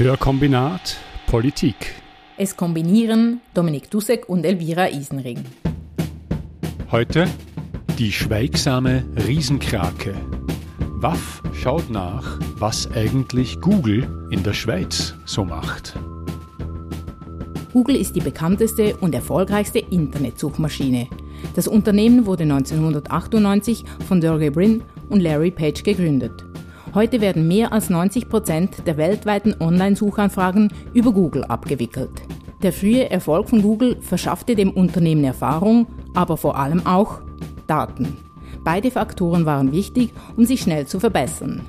Hörkombinat Politik. Es kombinieren Dominik Dussek und Elvira Isenring. Heute die schweigsame Riesenkrake. WAF schaut nach, was eigentlich Google in der Schweiz so macht. Google ist die bekannteste und erfolgreichste Internetsuchmaschine. Das Unternehmen wurde 1998 von Sergey Brin und Larry Page gegründet. Heute werden mehr als 90 Prozent der weltweiten Online-Suchanfragen über Google abgewickelt. Der frühe Erfolg von Google verschaffte dem Unternehmen Erfahrung, aber vor allem auch Daten. Beide Faktoren waren wichtig, um sich schnell zu verbessern.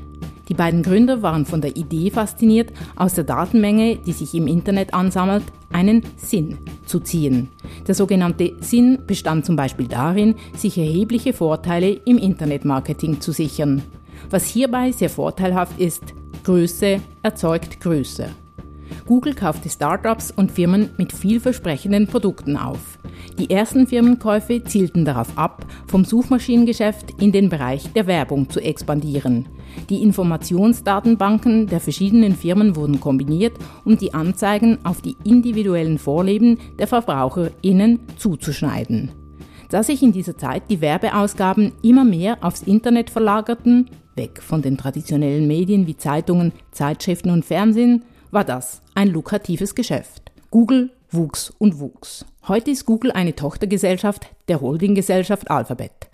Die beiden Gründer waren von der Idee fasziniert, aus der Datenmenge, die sich im Internet ansammelt, einen Sinn zu ziehen. Der sogenannte Sinn bestand zum Beispiel darin, sich erhebliche Vorteile im Internetmarketing zu sichern. Was hierbei sehr vorteilhaft ist, Größe erzeugt Größe. Google kaufte Startups und Firmen mit vielversprechenden Produkten auf. Die ersten Firmenkäufe zielten darauf ab, vom Suchmaschinengeschäft in den Bereich der Werbung zu expandieren. Die Informationsdatenbanken der verschiedenen Firmen wurden kombiniert, um die Anzeigen auf die individuellen Vorleben der VerbraucherInnen zuzuschneiden. Da sich in dieser Zeit die Werbeausgaben immer mehr aufs Internet verlagerten, weg von den traditionellen Medien wie Zeitungen, Zeitschriften und Fernsehen, war das ein lukratives Geschäft. Google wuchs und wuchs. Heute ist Google eine Tochtergesellschaft der Holdinggesellschaft Alphabet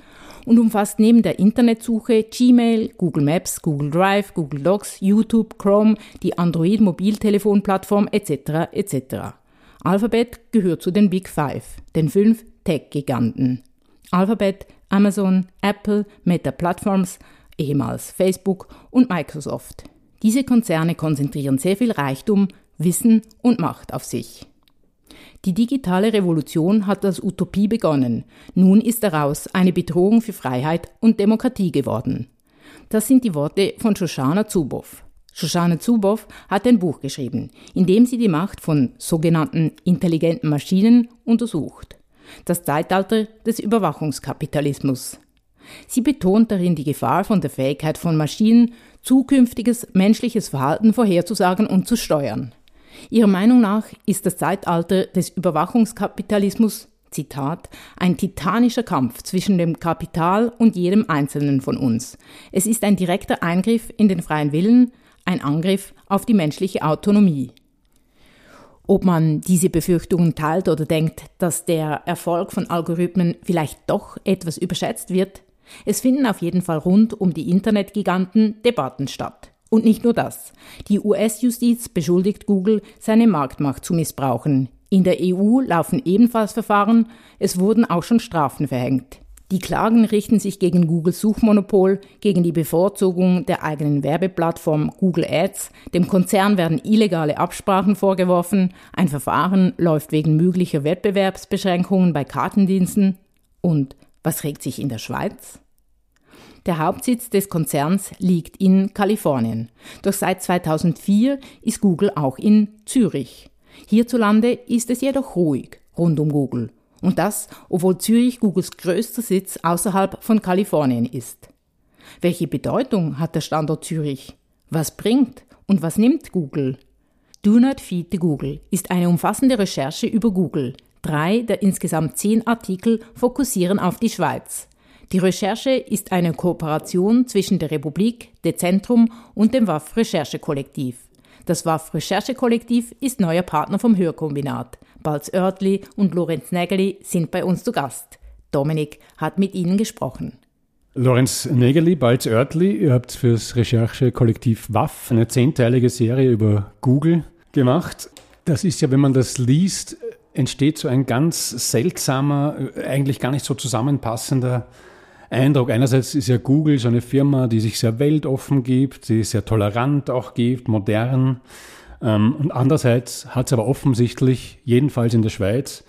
und umfasst neben der Internetsuche Gmail, Google Maps, Google Drive, Google Docs, YouTube, Chrome, die Android-Mobiltelefonplattform etc. etc. Alphabet gehört zu den Big Five, den fünf Tech-Giganten. Alphabet, Amazon, Apple, Meta Platforms, ehemals Facebook und Microsoft. Diese Konzerne konzentrieren sehr viel Reichtum, Wissen und Macht auf sich. Die digitale Revolution hat als Utopie begonnen. Nun ist daraus eine Bedrohung für Freiheit und Demokratie geworden. Das sind die Worte von Shoshana Zuboff. Shoshana Zuboff hat ein Buch geschrieben, in dem sie die Macht von sogenannten intelligenten Maschinen untersucht. Das Zeitalter des Überwachungskapitalismus. Sie betont darin die Gefahr von der Fähigkeit von Maschinen, zukünftiges menschliches Verhalten vorherzusagen und zu steuern. Ihrer Meinung nach ist das Zeitalter des Überwachungskapitalismus Zitat, ein titanischer Kampf zwischen dem Kapital und jedem Einzelnen von uns. Es ist ein direkter Eingriff in den freien Willen, ein Angriff auf die menschliche Autonomie. Ob man diese Befürchtungen teilt oder denkt, dass der Erfolg von Algorithmen vielleicht doch etwas überschätzt wird, es finden auf jeden Fall rund um die Internetgiganten Debatten statt. Und nicht nur das. Die US-Justiz beschuldigt Google, seine Marktmacht zu missbrauchen. In der EU laufen ebenfalls Verfahren, es wurden auch schon Strafen verhängt. Die Klagen richten sich gegen Googles Suchmonopol, gegen die Bevorzugung der eigenen Werbeplattform Google Ads, dem Konzern werden illegale Absprachen vorgeworfen, ein Verfahren läuft wegen möglicher Wettbewerbsbeschränkungen bei Kartendiensten und was regt sich in der Schweiz? Der Hauptsitz des Konzerns liegt in Kalifornien. Doch seit 2004 ist Google auch in Zürich. Hierzulande ist es jedoch ruhig rund um Google. Und das, obwohl Zürich Googles größter Sitz außerhalb von Kalifornien ist. Welche Bedeutung hat der Standort Zürich? Was bringt und was nimmt Google? Do Not Feed the Google ist eine umfassende Recherche über Google. Drei der insgesamt zehn Artikel fokussieren auf die Schweiz. Die Recherche ist eine Kooperation zwischen der Republik, dem Zentrum und dem WAF Recherchekollektiv. Das WAF Recherchekollektiv ist neuer Partner vom Hörkombinat. Balz Oertli und Lorenz Nägeli sind bei uns zu Gast. Dominik hat mit ihnen gesprochen. Lorenz Nägeli, Balz Oertli, ihr habt fürs Recherchekollektiv WAF eine zehnteilige Serie über Google gemacht. Das ist ja, wenn man das liest, entsteht so ein ganz seltsamer, eigentlich gar nicht so zusammenpassender Eindruck. Einerseits ist ja Google so eine Firma, die sich sehr weltoffen gibt, die sehr tolerant auch gibt, modern. Ähm, und andererseits hat es aber offensichtlich, jedenfalls in der Schweiz,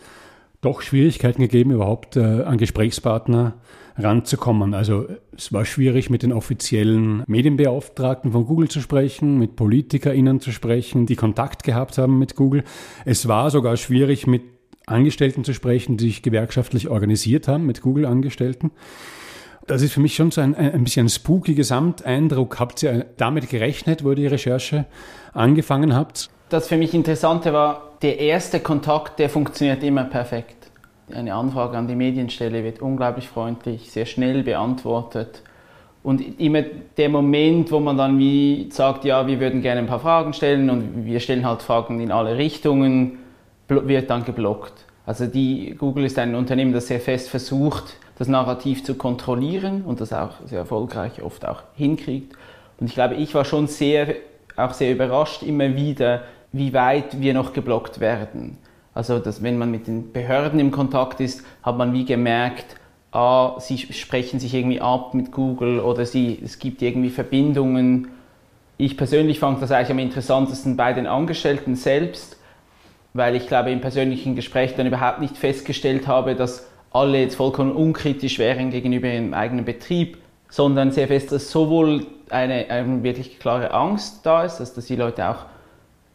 doch Schwierigkeiten gegeben, überhaupt äh, an Gesprächspartner ranzukommen. Also es war schwierig, mit den offiziellen Medienbeauftragten von Google zu sprechen, mit PolitikerInnen zu sprechen, die Kontakt gehabt haben mit Google. Es war sogar schwierig, mit Angestellten zu sprechen, die sich gewerkschaftlich organisiert haben, mit Google-Angestellten. Das ist für mich schon so ein, ein bisschen spooky Gesamteindruck. Habt ihr damit gerechnet, wo ihr die Recherche angefangen habt? Das für mich Interessante war, der erste Kontakt, der funktioniert immer perfekt. Eine Anfrage an die Medienstelle wird unglaublich freundlich, sehr schnell beantwortet. Und immer der Moment, wo man dann wie sagt, ja, wir würden gerne ein paar Fragen stellen und wir stellen halt Fragen in alle Richtungen, wird dann geblockt. Also die, Google ist ein Unternehmen, das sehr fest versucht, das Narrativ zu kontrollieren und das auch sehr erfolgreich oft auch hinkriegt. Und ich glaube, ich war schon sehr, auch sehr überrascht immer wieder, wie weit wir noch geblockt werden. Also, dass wenn man mit den Behörden im Kontakt ist, hat man wie gemerkt, ah, sie sprechen sich irgendwie ab mit Google oder sie, es gibt irgendwie Verbindungen. Ich persönlich fand das eigentlich am interessantesten bei den Angestellten selbst, weil ich glaube im persönlichen Gespräch dann überhaupt nicht festgestellt habe, dass alle jetzt vollkommen unkritisch wären gegenüber ihrem eigenen Betrieb, sondern sehr fest, dass sowohl eine, eine wirklich klare Angst da ist, dass, dass die Leute auch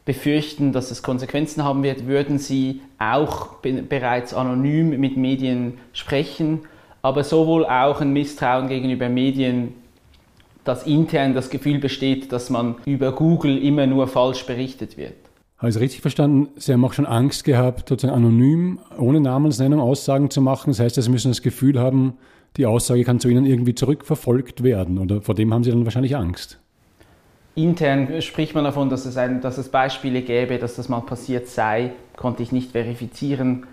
befürchten, dass es Konsequenzen haben wird, würden sie auch bereits anonym mit Medien sprechen, aber sowohl auch ein Misstrauen gegenüber Medien, dass intern das Gefühl besteht, dass man über Google immer nur falsch berichtet wird. Habe ich es richtig verstanden? Sie haben auch schon Angst gehabt, sozusagen anonym, ohne Namensnennung Aussagen zu machen. Das heißt, Sie müssen das Gefühl haben, die Aussage kann zu Ihnen irgendwie zurückverfolgt werden. Oder vor dem haben Sie dann wahrscheinlich Angst. Intern spricht man davon, dass es, ein, dass es Beispiele gäbe, dass das mal passiert sei, konnte ich nicht verifizieren.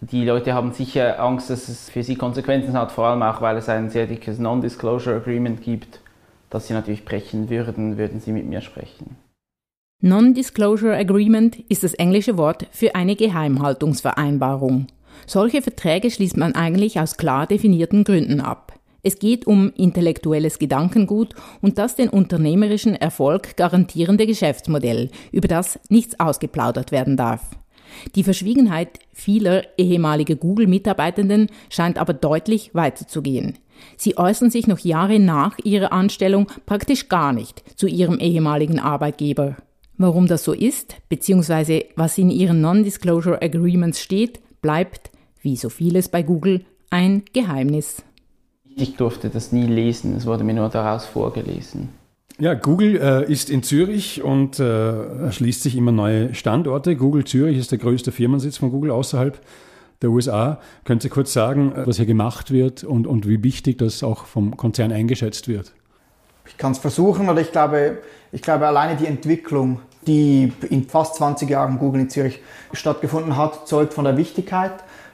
Die Leute haben sicher Angst, dass es für sie Konsequenzen hat, vor allem auch, weil es ein sehr dickes Non-Disclosure Agreement gibt, das sie natürlich brechen würden, würden sie mit mir sprechen. Non-Disclosure Agreement ist das englische Wort für eine Geheimhaltungsvereinbarung. Solche Verträge schließt man eigentlich aus klar definierten Gründen ab. Es geht um intellektuelles Gedankengut und das den unternehmerischen Erfolg garantierende Geschäftsmodell, über das nichts ausgeplaudert werden darf. Die Verschwiegenheit vieler ehemaliger Google-Mitarbeitenden scheint aber deutlich weiterzugehen. Sie äußern sich noch Jahre nach ihrer Anstellung praktisch gar nicht zu ihrem ehemaligen Arbeitgeber. Warum das so ist, beziehungsweise was in ihren Non-Disclosure Agreements steht, bleibt, wie so vieles bei Google, ein Geheimnis. Ich durfte das nie lesen, es wurde mir nur daraus vorgelesen. Ja, Google äh, ist in Zürich und äh, erschließt sich immer neue Standorte. Google Zürich ist der größte Firmensitz von Google außerhalb der USA. Können Sie kurz sagen, was hier gemacht wird und, und wie wichtig das auch vom Konzern eingeschätzt wird? Ich kann es versuchen, oder ich glaube, ich glaube, alleine die Entwicklung, die in fast 20 Jahren Google in Zürich stattgefunden hat, zeugt von der Wichtigkeit.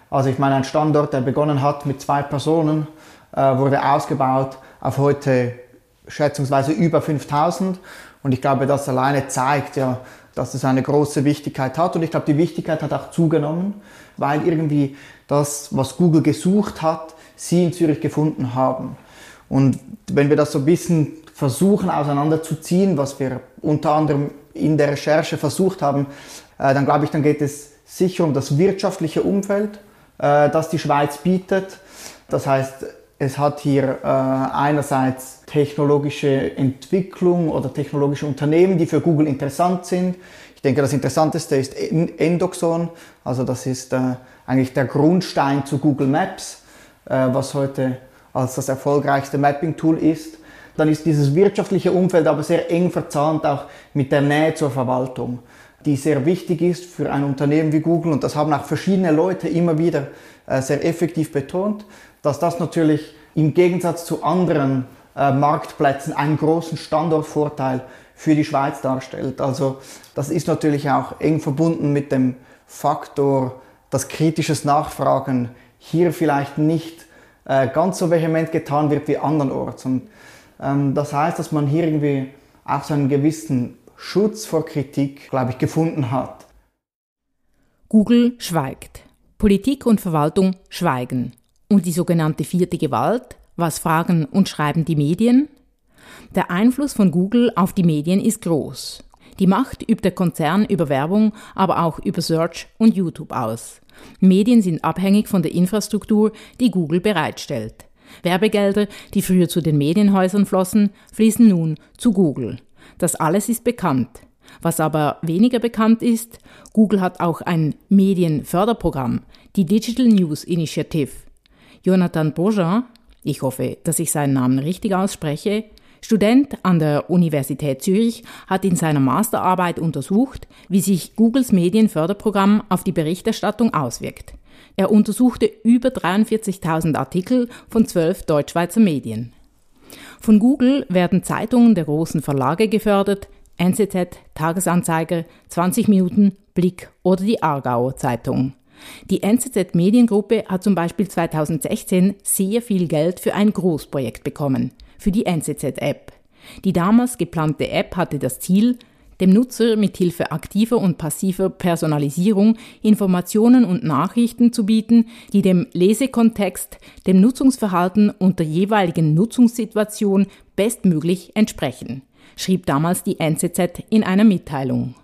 Also ich meine, ein Standort, der begonnen hat mit zwei Personen, äh, wurde ausgebaut auf heute schätzungsweise über 5000. Und ich glaube, das alleine zeigt ja, dass es eine große Wichtigkeit hat. Und ich glaube, die Wichtigkeit hat auch zugenommen, weil irgendwie das, was Google gesucht hat, sie in Zürich gefunden haben. Und wenn wir das so ein bisschen versuchen auseinanderzuziehen, was wir unter anderem in der Recherche versucht haben, äh, dann glaube ich, dann geht es sicher um das wirtschaftliche Umfeld, äh, das die Schweiz bietet. Das heißt, es hat hier äh, einerseits technologische Entwicklung oder technologische Unternehmen, die für Google interessant sind. Ich denke, das Interessanteste ist Endoxon, also das ist äh, eigentlich der Grundstein zu Google Maps, äh, was heute als das erfolgreichste Mapping-Tool ist. Dann ist dieses wirtschaftliche Umfeld aber sehr eng verzahnt auch mit der Nähe zur Verwaltung, die sehr wichtig ist für ein Unternehmen wie Google und das haben auch verschiedene Leute immer wieder äh, sehr effektiv betont dass das natürlich im Gegensatz zu anderen äh, Marktplätzen einen großen Standortvorteil für die Schweiz darstellt. Also das ist natürlich auch eng verbunden mit dem Faktor, dass kritisches Nachfragen hier vielleicht nicht äh, ganz so vehement getan wird wie andernorts. Und ähm, das heißt, dass man hier irgendwie auch so einen gewissen Schutz vor Kritik, glaube ich, gefunden hat. Google schweigt. Politik und Verwaltung schweigen. Und die sogenannte vierte Gewalt, was fragen und schreiben die Medien? Der Einfluss von Google auf die Medien ist groß. Die Macht übt der Konzern über Werbung, aber auch über Search und YouTube aus. Medien sind abhängig von der Infrastruktur, die Google bereitstellt. Werbegelder, die früher zu den Medienhäusern flossen, fließen nun zu Google. Das alles ist bekannt. Was aber weniger bekannt ist, Google hat auch ein Medienförderprogramm, die Digital News Initiative. Jonathan Bourgeon, ich hoffe, dass ich seinen Namen richtig ausspreche, Student an der Universität Zürich hat in seiner Masterarbeit untersucht, wie sich Googles Medienförderprogramm auf die Berichterstattung auswirkt. Er untersuchte über 43.000 Artikel von zwölf Deutschschweizer Medien. Von Google werden Zeitungen der großen Verlage gefördert, NZZ, Tagesanzeiger, 20 Minuten, Blick oder die Aargauer Zeitung. Die NZZ Mediengruppe hat zum Beispiel 2016 sehr viel Geld für ein Großprojekt bekommen, für die NZZ-App. Die damals geplante App hatte das Ziel, dem Nutzer mit Hilfe aktiver und passiver Personalisierung Informationen und Nachrichten zu bieten, die dem Lesekontext, dem Nutzungsverhalten und der jeweiligen Nutzungssituation bestmöglich entsprechen, schrieb damals die NZZ in einer Mitteilung.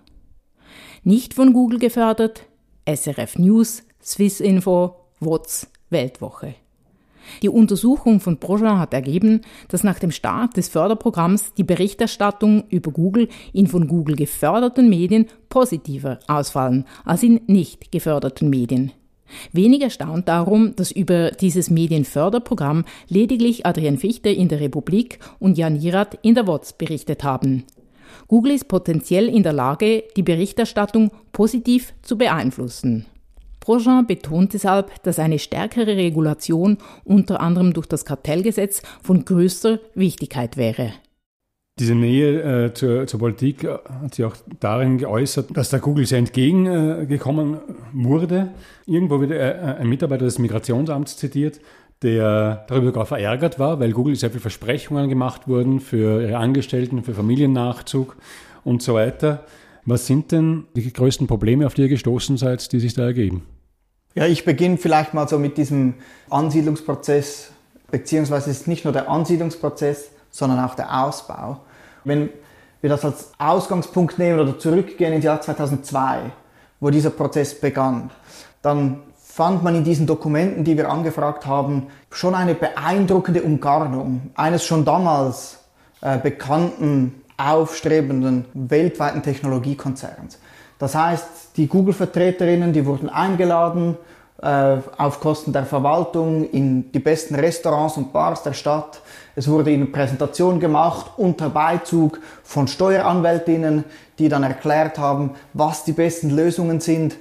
Nicht von Google gefördert, SRF News, Swissinfo, WOTS, Weltwoche. Die Untersuchung von Projean hat ergeben, dass nach dem Start des Förderprogramms die Berichterstattung über Google in von Google geförderten Medien positiver ausfallen als in nicht geförderten Medien. Wenig erstaunt darum, dass über dieses Medienförderprogramm lediglich Adrian Fichte in der Republik und Jan Jirat in der WOTS berichtet haben. Google ist potenziell in der Lage, die Berichterstattung positiv zu beeinflussen. Grosjean betont deshalb, dass eine stärkere Regulation, unter anderem durch das Kartellgesetz, von größter Wichtigkeit wäre. Diese Nähe äh, zur, zur, Politik äh, hat sich auch darin geäußert, dass der Google sehr entgegengekommen äh, wurde. Irgendwo wird äh, ein Mitarbeiter des Migrationsamts zitiert, der darüber sogar verärgert war, weil Google sehr viele Versprechungen gemacht wurden für ihre Angestellten, für Familiennachzug und so weiter. Was sind denn die größten Probleme, auf die ihr gestoßen seid, die sich da ergeben? Ja, ich beginne vielleicht mal so mit diesem Ansiedlungsprozess, beziehungsweise es ist nicht nur der Ansiedlungsprozess, sondern auch der Ausbau. Wenn wir das als Ausgangspunkt nehmen oder zurückgehen ins Jahr 2002, wo dieser Prozess begann, dann fand man in diesen Dokumenten, die wir angefragt haben, schon eine beeindruckende Umgarnung eines schon damals äh, bekannten, aufstrebenden, weltweiten Technologiekonzerns. Das heißt, die Google-Vertreterinnen, die wurden eingeladen, auf Kosten der Verwaltung in die besten Restaurants und Bars der Stadt. Es wurde ihnen Präsentation gemacht unter Beizug von Steueranwältinnen, die dann erklärt haben, was die besten Lösungen sind,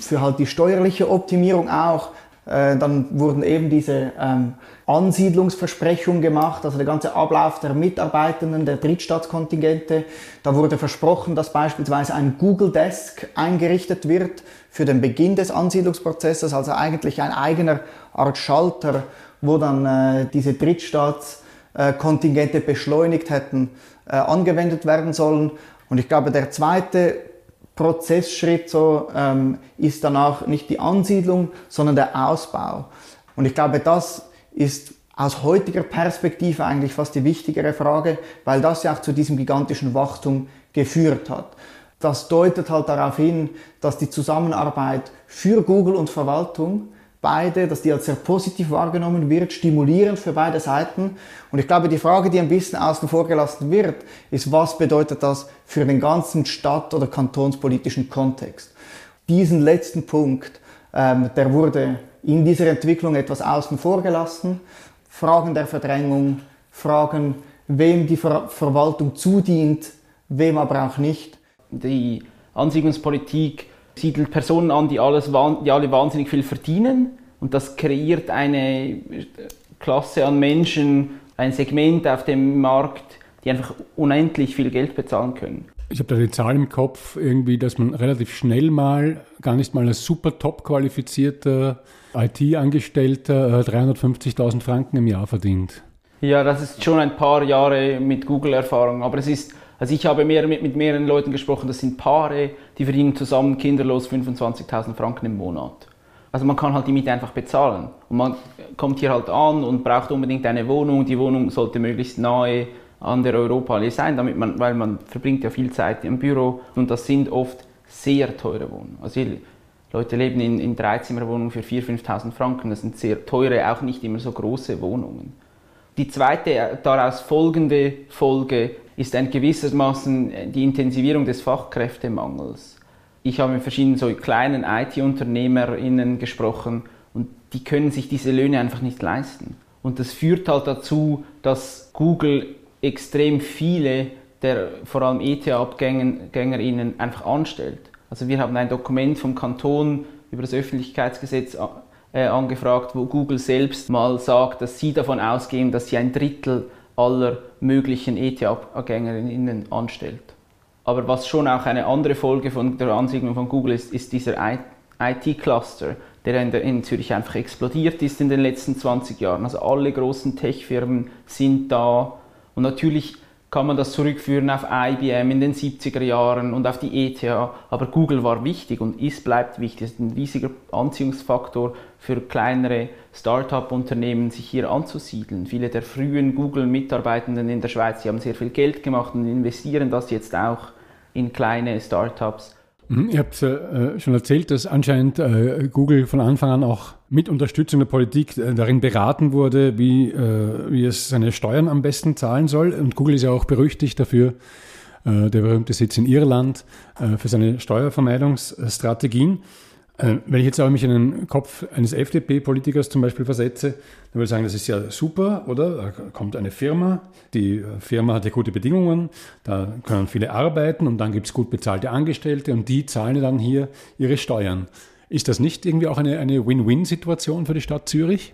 für halt die steuerliche Optimierung auch. Äh, dann wurden eben diese ähm, Ansiedlungsversprechungen gemacht, also der ganze Ablauf der Mitarbeitenden, der Drittstaatskontingente. Da wurde versprochen, dass beispielsweise ein Google Desk eingerichtet wird für den Beginn des Ansiedlungsprozesses, also eigentlich ein eigener Art Schalter, wo dann äh, diese Drittstaatskontingente äh, beschleunigt hätten äh, angewendet werden sollen. Und ich glaube, der zweite Prozessschritt so, ähm, ist danach nicht die Ansiedlung, sondern der Ausbau. Und ich glaube, das ist aus heutiger Perspektive eigentlich fast die wichtigere Frage, weil das ja auch zu diesem gigantischen Wachstum geführt hat. Das deutet halt darauf hin, dass die Zusammenarbeit für Google und Verwaltung beide, dass die als sehr positiv wahrgenommen wird, stimulierend für beide Seiten. Und ich glaube, die Frage, die ein bisschen außen vor gelassen wird, ist, was bedeutet das für den ganzen stadt- oder kantonspolitischen Kontext? Diesen letzten Punkt, ähm, der wurde in dieser Entwicklung etwas außen vor gelassen. Fragen der Verdrängung, Fragen, wem die Ver Verwaltung zudient, wem aber auch nicht. Die Ansiedlungspolitik siedelt Personen an, die, alles, die alle wahnsinnig viel verdienen und das kreiert eine Klasse an Menschen, ein Segment auf dem Markt, die einfach unendlich viel Geld bezahlen können. Ich habe da die Zahl im Kopf, irgendwie, dass man relativ schnell mal, gar nicht mal als super top qualifizierter IT-Angestellter 350.000 äh, Franken im Jahr verdient. Ja, das ist schon ein paar Jahre mit Google-Erfahrung, aber es ist also ich habe mehr, mit, mit mehreren Leuten gesprochen, das sind Paare, die verdienen zusammen kinderlos 25.000 Franken im Monat. Also man kann halt die Miete einfach bezahlen. Und man kommt hier halt an und braucht unbedingt eine Wohnung. Die Wohnung sollte möglichst nahe an der Europaallee sein, damit man, weil man verbringt ja viel Zeit im Büro und das sind oft sehr teure Wohnungen. Also Leute leben in, in Dreizimmerwohnungen für 4.000, 5.000 Franken. Das sind sehr teure, auch nicht immer so große Wohnungen. Die zweite daraus folgende Folge ist ein gewissermaßen die Intensivierung des Fachkräftemangels. Ich habe mit verschiedenen so kleinen IT-UnternehmerInnen gesprochen und die können sich diese Löhne einfach nicht leisten. Und das führt halt dazu, dass Google extrem viele der vor allem ETH-AbgängerInnen einfach anstellt. Also wir haben ein Dokument vom Kanton über das Öffentlichkeitsgesetz äh, angefragt, wo Google selbst mal sagt, dass sie davon ausgehen, dass sie ein Drittel aller möglichen ETH-AbgängerInnen anstellt. Aber was schon auch eine andere Folge von der Ansiedlung von Google ist, ist dieser IT-Cluster, der in, der in, Zürich einfach explodiert ist in den letzten 20 Jahren. Also alle großen Tech-Firmen sind da und natürlich kann man das zurückführen auf IBM in den 70er Jahren und auf die ETH. Aber Google war wichtig und ist, bleibt wichtig. Es ist ein riesiger Anziehungsfaktor für kleinere Start-up-Unternehmen, sich hier anzusiedeln. Viele der frühen Google-Mitarbeitenden in der Schweiz, die haben sehr viel Geld gemacht und investieren das jetzt auch in kleine Start-ups. Mhm, ihr habt äh, schon erzählt, dass anscheinend äh, Google von Anfang an auch mit Unterstützung der Politik äh, darin beraten wurde, wie, äh, wie es seine Steuern am besten zahlen soll. Und Google ist ja auch berüchtigt dafür, äh, der berühmte Sitz in Irland, äh, für seine Steuervermeidungsstrategien. Äh, wenn ich jetzt aber mich in den Kopf eines FDP-Politikers zum Beispiel versetze, dann würde ich sagen, das ist ja super, oder? Da kommt eine Firma, die Firma hat ja gute Bedingungen, da können viele arbeiten und dann gibt es gut bezahlte Angestellte und die zahlen dann hier ihre Steuern. Ist das nicht irgendwie auch eine, eine Win-Win-Situation für die Stadt Zürich?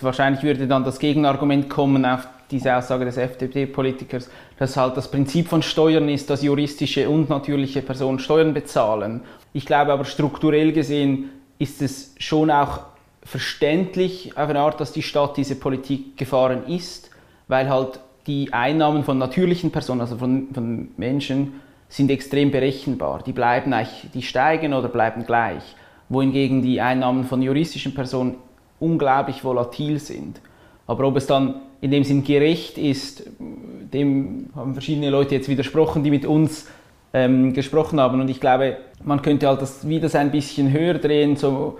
Wahrscheinlich würde dann das Gegenargument kommen auf diese Aussage des FDP-Politikers, dass halt das Prinzip von Steuern ist, dass juristische und natürliche Personen Steuern bezahlen ich glaube aber strukturell gesehen ist es schon auch verständlich auf eine Art, dass die Stadt diese Politik gefahren ist, weil halt die Einnahmen von natürlichen Personen, also von, von Menschen, sind extrem berechenbar. Die bleiben eigentlich, die steigen oder bleiben gleich, wohingegen die Einnahmen von juristischen Personen unglaublich volatil sind. Aber ob es dann in dem Sinn gerecht ist, dem haben verschiedene Leute jetzt widersprochen, die mit uns ähm, gesprochen haben. Und ich glaube, man könnte halt das wieder ein bisschen höher drehen, so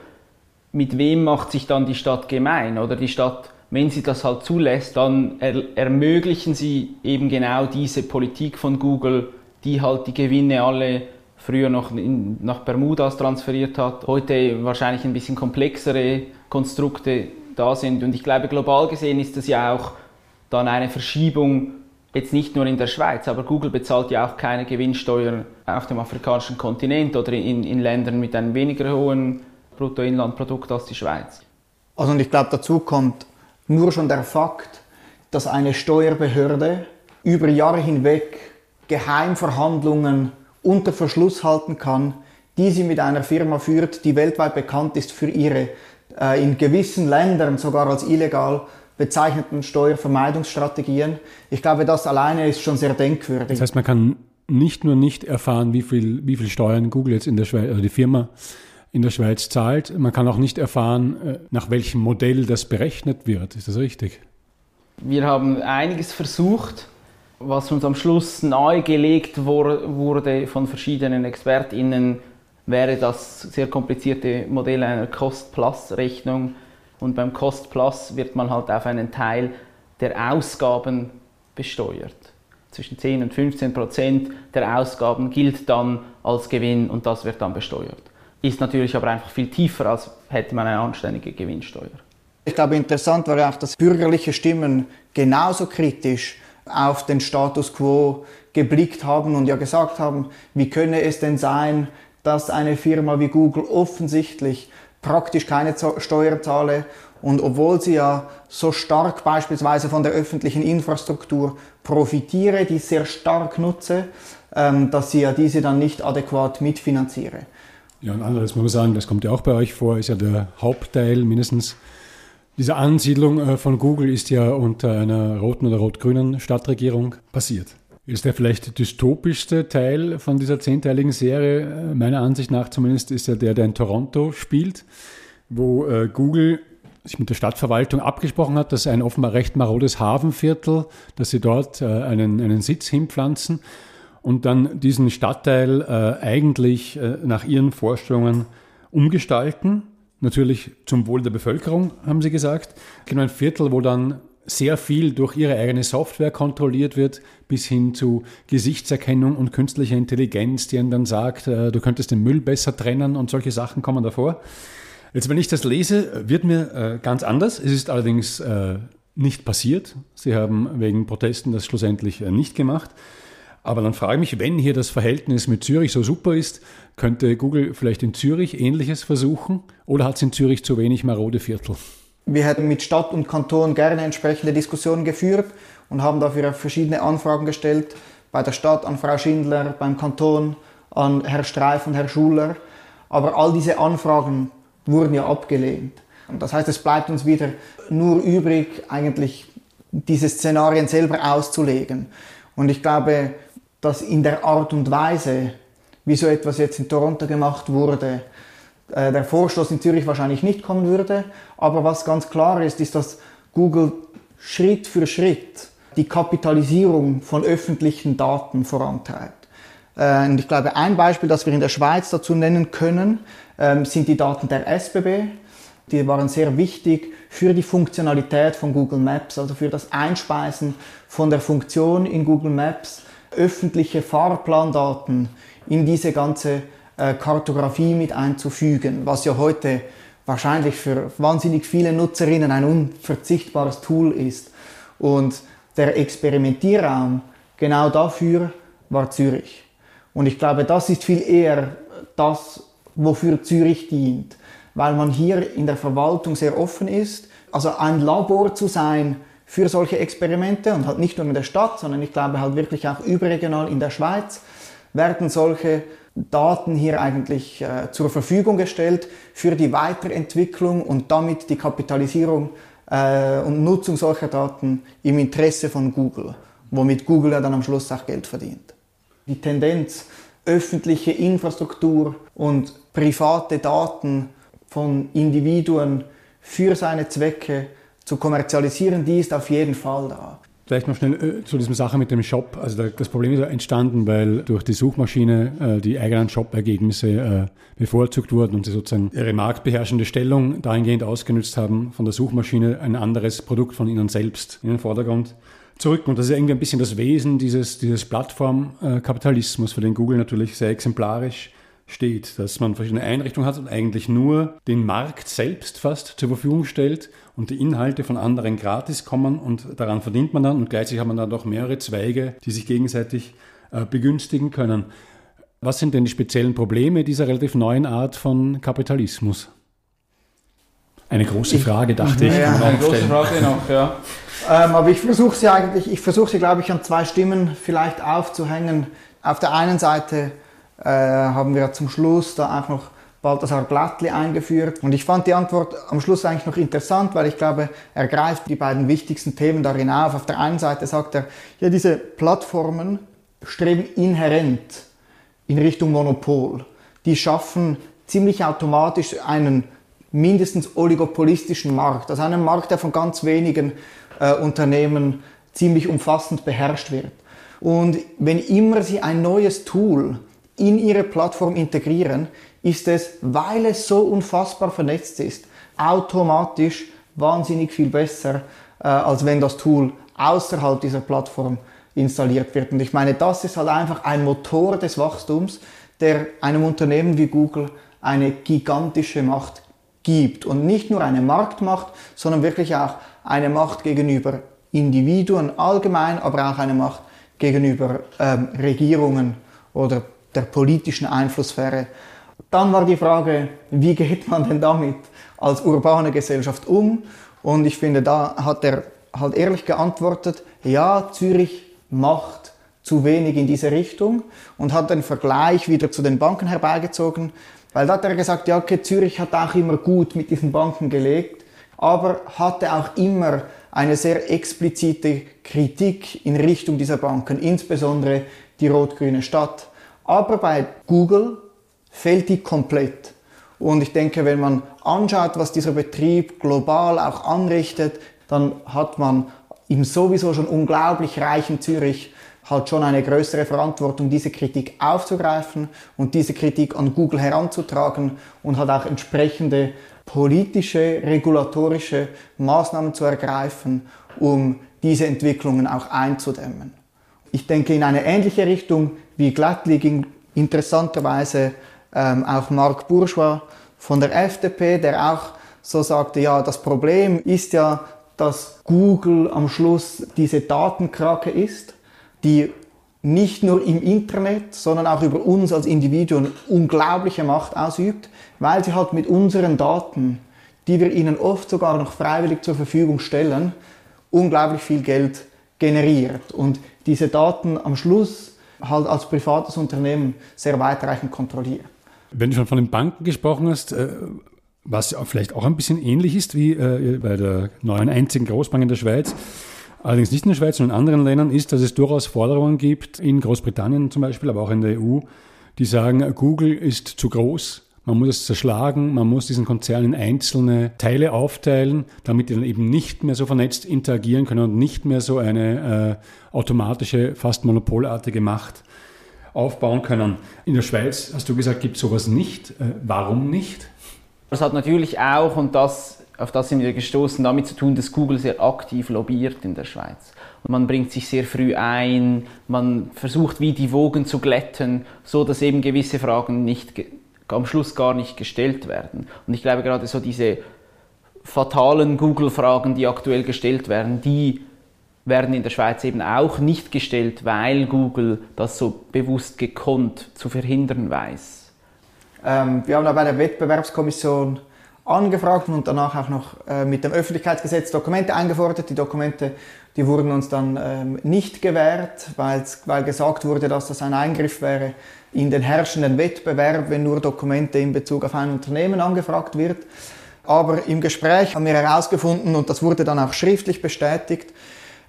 mit wem macht sich dann die Stadt gemein? Oder die Stadt, wenn sie das halt zulässt, dann er ermöglichen sie eben genau diese Politik von Google, die halt die Gewinne alle früher noch in, nach Bermudas transferiert hat, heute wahrscheinlich ein bisschen komplexere Konstrukte da sind. Und ich glaube, global gesehen ist das ja auch dann eine Verschiebung jetzt nicht nur in der Schweiz, aber Google bezahlt ja auch keine Gewinnsteuer auf dem afrikanischen Kontinent oder in, in Ländern mit einem weniger hohen Bruttoinlandprodukt als die Schweiz. Also und ich glaube, dazu kommt nur schon der Fakt, dass eine Steuerbehörde über Jahre hinweg Geheimverhandlungen unter Verschluss halten kann, die sie mit einer Firma führt, die weltweit bekannt ist für ihre äh, in gewissen Ländern sogar als illegal bezeichneten Steuervermeidungsstrategien. Ich glaube, das alleine ist schon sehr denkwürdig. Das heißt, man kann nicht nur nicht erfahren, wie viel, wie viel Steuern Google jetzt in der Schweiz, also die Firma in der Schweiz zahlt. Man kann auch nicht erfahren, äh, nach welchem Modell das berechnet wird. Ist das richtig? Wir haben einiges versucht, was uns am Schluss nahegelegt wurde von verschiedenen ExpertInnen, wäre das sehr komplizierte Modell einer Cost-Plus-Rechnung und beim Cost Plus wird man halt auf einen Teil der Ausgaben besteuert. Zwischen 10 und 15 Prozent der Ausgaben gilt dann als Gewinn und das wird dann besteuert. Ist natürlich aber einfach viel tiefer, als hätte man eine anständige Gewinnsteuer. Ich glaube, interessant war auch, dass bürgerliche Stimmen genauso kritisch auf den Status quo geblickt haben und ja gesagt haben, wie könne es denn sein, dass eine Firma wie Google offensichtlich praktisch keine Steuern zahle und obwohl sie ja so stark beispielsweise von der öffentlichen Infrastruktur profitiere, die sehr stark nutze, ähm, dass sie ja diese dann nicht adäquat mitfinanziere. Ja, und anderes muss man sagen, das kommt ja auch bei euch vor, ist ja der Hauptteil mindestens dieser Ansiedlung äh, von Google ist ja unter einer roten oder rot-grünen Stadtregierung passiert. Ist der vielleicht dystopischste Teil von dieser zehnteiligen Serie, äh, meiner Ansicht nach zumindest, ist ja der, der in Toronto spielt, wo äh, Google sich mit der Stadtverwaltung abgesprochen hat, dass ein offenbar recht marodes Hafenviertel, dass sie dort äh, einen, einen Sitz hinpflanzen und dann diesen Stadtteil äh, eigentlich äh, nach ihren Vorstellungen umgestalten. Natürlich zum Wohl der Bevölkerung, haben sie gesagt. Genau ein Viertel, wo dann sehr viel durch ihre eigene Software kontrolliert wird, bis hin zu Gesichtserkennung und künstlicher Intelligenz, die ihnen dann sagt, äh, du könntest den Müll besser trennen und solche Sachen kommen davor. Jetzt, wenn ich das lese, wird mir äh, ganz anders. Es ist allerdings äh, nicht passiert. Sie haben wegen Protesten das schlussendlich nicht gemacht. Aber dann frage ich mich, wenn hier das Verhältnis mit Zürich so super ist, könnte Google vielleicht in Zürich Ähnliches versuchen oder hat es in Zürich zu wenig marode Viertel? Wir hätten mit Stadt und Kanton gerne entsprechende Diskussionen geführt und haben dafür verschiedene Anfragen gestellt. Bei der Stadt an Frau Schindler, beim Kanton an Herr Streif und Herr Schuler. Aber all diese Anfragen wurden ja abgelehnt. Und das heißt, es bleibt uns wieder nur übrig, eigentlich diese Szenarien selber auszulegen. Und ich glaube, dass in der Art und Weise, wie so etwas jetzt in Toronto gemacht wurde, äh, der Vorstoß in Zürich wahrscheinlich nicht kommen würde. Aber was ganz klar ist, ist, dass Google Schritt für Schritt die Kapitalisierung von öffentlichen Daten vorantreibt. Äh, und ich glaube, ein Beispiel, das wir in der Schweiz dazu nennen können, ähm, sind die Daten der SBB. Die waren sehr wichtig für die Funktionalität von Google Maps, also für das Einspeisen von der Funktion in Google Maps, öffentliche Fahrplandaten in diese ganze Kartografie mit einzufügen, was ja heute wahrscheinlich für wahnsinnig viele Nutzerinnen ein unverzichtbares Tool ist. Und der Experimentierraum genau dafür war Zürich. Und ich glaube, das ist viel eher das, wofür Zürich dient, weil man hier in der Verwaltung sehr offen ist. Also ein Labor zu sein für solche Experimente und halt nicht nur in der Stadt, sondern ich glaube halt wirklich auch überregional in der Schweiz werden solche Daten hier eigentlich äh, zur Verfügung gestellt für die Weiterentwicklung und damit die Kapitalisierung äh, und Nutzung solcher Daten im Interesse von Google, womit Google ja dann am Schluss auch Geld verdient. Die Tendenz, öffentliche Infrastruktur und private Daten von Individuen für seine Zwecke zu kommerzialisieren, die ist auf jeden Fall da. Vielleicht noch schnell äh, zu diesem Sache mit dem Shop. Also das Problem ist ja entstanden, weil durch die Suchmaschine äh, die eigenen Shop-Ergebnisse äh, bevorzugt wurden und sie sozusagen ihre marktbeherrschende Stellung dahingehend ausgenutzt haben, von der Suchmaschine ein anderes Produkt von ihnen selbst in den Vordergrund zu rücken. Und das ist irgendwie ein bisschen das Wesen dieses, dieses Plattformkapitalismus, für den Google natürlich sehr exemplarisch steht, dass man verschiedene Einrichtungen hat und eigentlich nur den Markt selbst fast zur Verfügung stellt und die Inhalte von anderen gratis kommen und daran verdient man dann und gleichzeitig hat man dann auch mehrere Zweige, die sich gegenseitig äh, begünstigen können. Was sind denn die speziellen Probleme dieser relativ neuen Art von Kapitalismus? Eine große Frage, dachte ich. Ja, eine große Frage noch, ja. Ähm, aber ich versuche sie eigentlich, ich versuche sie, glaube ich, an zwei Stimmen vielleicht aufzuhängen. Auf der einen Seite äh, haben wir zum Schluss da auch noch Balthasar Blattli eingeführt. Und ich fand die Antwort am Schluss eigentlich noch interessant, weil ich glaube, er greift die beiden wichtigsten Themen darin auf. Auf der einen Seite sagt er, ja, diese Plattformen streben inhärent in Richtung Monopol. Die schaffen ziemlich automatisch einen mindestens oligopolistischen Markt, also einen Markt, der von ganz wenigen äh, Unternehmen ziemlich umfassend beherrscht wird. Und wenn immer sie ein neues Tool in ihre Plattform integrieren, ist es, weil es so unfassbar vernetzt ist, automatisch wahnsinnig viel besser, äh, als wenn das Tool außerhalb dieser Plattform installiert wird. Und ich meine, das ist halt einfach ein Motor des Wachstums, der einem Unternehmen wie Google eine gigantische Macht gibt. Und nicht nur eine Marktmacht, sondern wirklich auch eine Macht gegenüber Individuen allgemein, aber auch eine Macht gegenüber ähm, Regierungen oder der politischen Einflusssphäre. Dann war die Frage, wie geht man denn damit als urbane Gesellschaft um? Und ich finde, da hat er halt ehrlich geantwortet, ja, Zürich macht zu wenig in diese Richtung und hat den Vergleich wieder zu den Banken herbeigezogen, weil da hat er gesagt, ja, okay, Zürich hat auch immer gut mit diesen Banken gelegt, aber hatte auch immer eine sehr explizite Kritik in Richtung dieser Banken, insbesondere die rot-grüne Stadt. Aber bei Google fehlt die komplett. Und ich denke, wenn man anschaut, was dieser Betrieb global auch anrichtet, dann hat man im sowieso schon unglaublich reichen Zürich halt schon eine größere Verantwortung, diese Kritik aufzugreifen und diese Kritik an Google heranzutragen und halt auch entsprechende politische, regulatorische Maßnahmen zu ergreifen, um diese Entwicklungen auch einzudämmen. Ich denke, in eine ähnliche Richtung wie Glattli ging interessanterweise ähm, auch Marc Bourgeois von der FDP, der auch so sagte, ja, das Problem ist ja, dass Google am Schluss diese Datenkrake ist, die nicht nur im Internet, sondern auch über uns als Individuen unglaubliche Macht ausübt, weil sie halt mit unseren Daten, die wir ihnen oft sogar noch freiwillig zur Verfügung stellen, unglaublich viel Geld generiert und diese Daten am Schluss halt als privates Unternehmen sehr weitreichend kontrolliert. Wenn du schon von den Banken gesprochen hast, äh, was vielleicht auch ein bisschen ähnlich ist wie äh, bei der neuen einzigen Großbank in der Schweiz, allerdings nicht in der Schweiz, sondern in anderen Ländern, ist, dass es durchaus Forderungen gibt, in Großbritannien zum Beispiel, aber auch in der EU, die sagen, Google ist zu groß, man muss es zerschlagen, man muss diesen Konzern in einzelne Teile aufteilen, damit die dann eben nicht mehr so vernetzt interagieren können und nicht mehr so eine äh, automatische, fast monopolartige Macht aufbauen können. In der Schweiz, hast du gesagt, gibt es sowas nicht. Äh, warum nicht? Das hat natürlich auch, und das, auf das sind wir gestoßen, damit zu tun, dass Google sehr aktiv lobbyiert in der Schweiz. Und man bringt sich sehr früh ein, man versucht wie die Wogen zu glätten, so dass eben gewisse Fragen nicht am Schluss gar nicht gestellt werden. Und ich glaube gerade so diese fatalen Google-Fragen, die aktuell gestellt werden, die werden in der Schweiz eben auch nicht gestellt, weil Google das so bewusst gekonnt zu verhindern weiß. Ähm, wir haben da bei der Wettbewerbskommission angefragt und danach auch noch äh, mit dem Öffentlichkeitsgesetz Dokumente eingefordert. Die Dokumente, die wurden uns dann ähm, nicht gewährt, weil gesagt wurde, dass das ein Eingriff wäre in den herrschenden Wettbewerb, wenn nur Dokumente in Bezug auf ein Unternehmen angefragt wird. Aber im Gespräch haben wir herausgefunden, und das wurde dann auch schriftlich bestätigt,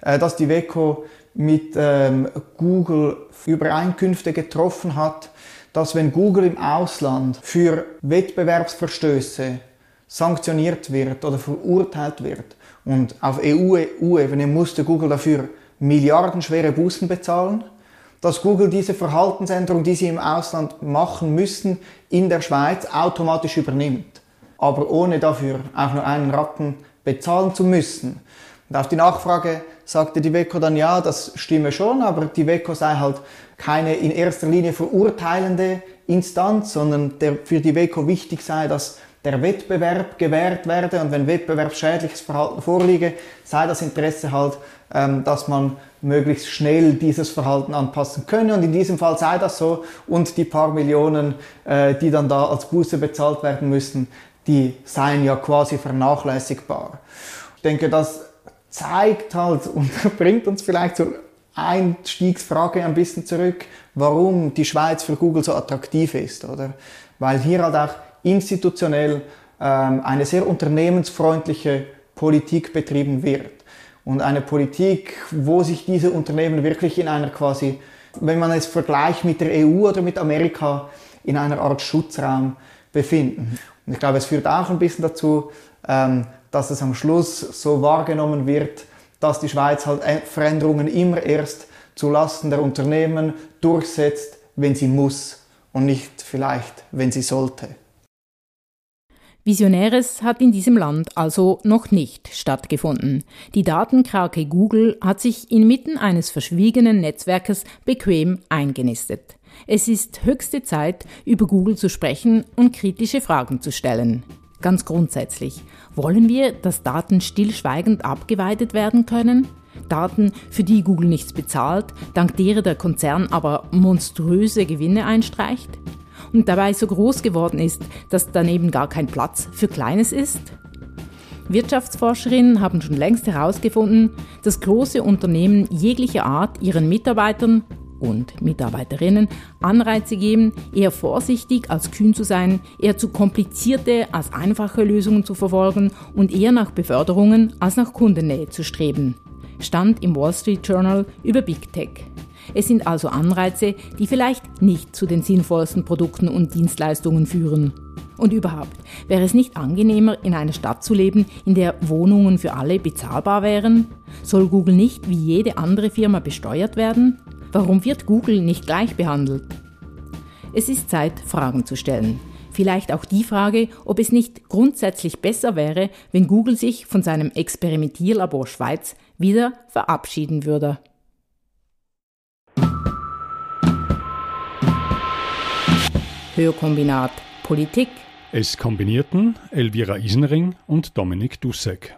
dass die WECO mit ähm, Google Übereinkünfte getroffen hat, dass wenn Google im Ausland für Wettbewerbsverstöße sanktioniert wird oder verurteilt wird und auf EU-Ebene musste Google dafür milliardenschwere Bußen bezahlen, dass Google diese Verhaltensänderung, die sie im Ausland machen müssen, in der Schweiz automatisch übernimmt, aber ohne dafür auch nur einen Rappen bezahlen zu müssen. Und auf die Nachfrage sagte die WECO dann, ja, das stimme schon, aber die WECO sei halt keine in erster Linie verurteilende Instanz, sondern der, für die WECO wichtig sei, dass der Wettbewerb gewährt werde. Und wenn wettbewerbsschädliches Verhalten vorliege, sei das Interesse halt, ähm, dass man möglichst schnell dieses Verhalten anpassen könne. Und in diesem Fall sei das so. Und die paar Millionen, äh, die dann da als Buße bezahlt werden müssen, die seien ja quasi vernachlässigbar. Ich denke, das zeigt halt und bringt uns vielleicht zur Einstiegsfrage ein bisschen zurück, warum die Schweiz für Google so attraktiv ist, oder? Weil hier halt auch institutionell ähm, eine sehr unternehmensfreundliche Politik betrieben wird. Und eine Politik, wo sich diese Unternehmen wirklich in einer quasi, wenn man es vergleicht mit der EU oder mit Amerika, in einer Art Schutzraum befinden. Und ich glaube, es führt auch ein bisschen dazu, dass es am Schluss so wahrgenommen wird, dass die Schweiz halt Veränderungen immer erst zulasten der Unternehmen durchsetzt, wenn sie muss und nicht vielleicht, wenn sie sollte. Visionäres hat in diesem Land also noch nicht stattgefunden. Die Datenkrake Google hat sich inmitten eines verschwiegenen Netzwerkes bequem eingenistet. Es ist höchste Zeit, über Google zu sprechen und kritische Fragen zu stellen. Ganz grundsätzlich, wollen wir, dass Daten stillschweigend abgeweitet werden können? Daten, für die Google nichts bezahlt, dank derer der Konzern aber monströse Gewinne einstreicht? Und dabei so groß geworden ist, dass daneben gar kein Platz für Kleines ist? Wirtschaftsforscherinnen haben schon längst herausgefunden, dass große Unternehmen jeglicher Art ihren Mitarbeitern und Mitarbeiterinnen Anreize geben, eher vorsichtig als kühn zu sein, eher zu komplizierte als einfache Lösungen zu verfolgen und eher nach Beförderungen als nach Kundennähe zu streben. Stand im Wall Street Journal über Big Tech. Es sind also Anreize, die vielleicht nicht zu den sinnvollsten Produkten und Dienstleistungen führen. Und überhaupt, wäre es nicht angenehmer, in einer Stadt zu leben, in der Wohnungen für alle bezahlbar wären? Soll Google nicht wie jede andere Firma besteuert werden? Warum wird Google nicht gleich behandelt? Es ist Zeit, Fragen zu stellen. Vielleicht auch die Frage, ob es nicht grundsätzlich besser wäre, wenn Google sich von seinem Experimentierlabor Schweiz wieder verabschieden würde. Hörkombinat Politik. Es kombinierten Elvira Isenring und Dominik Dussek.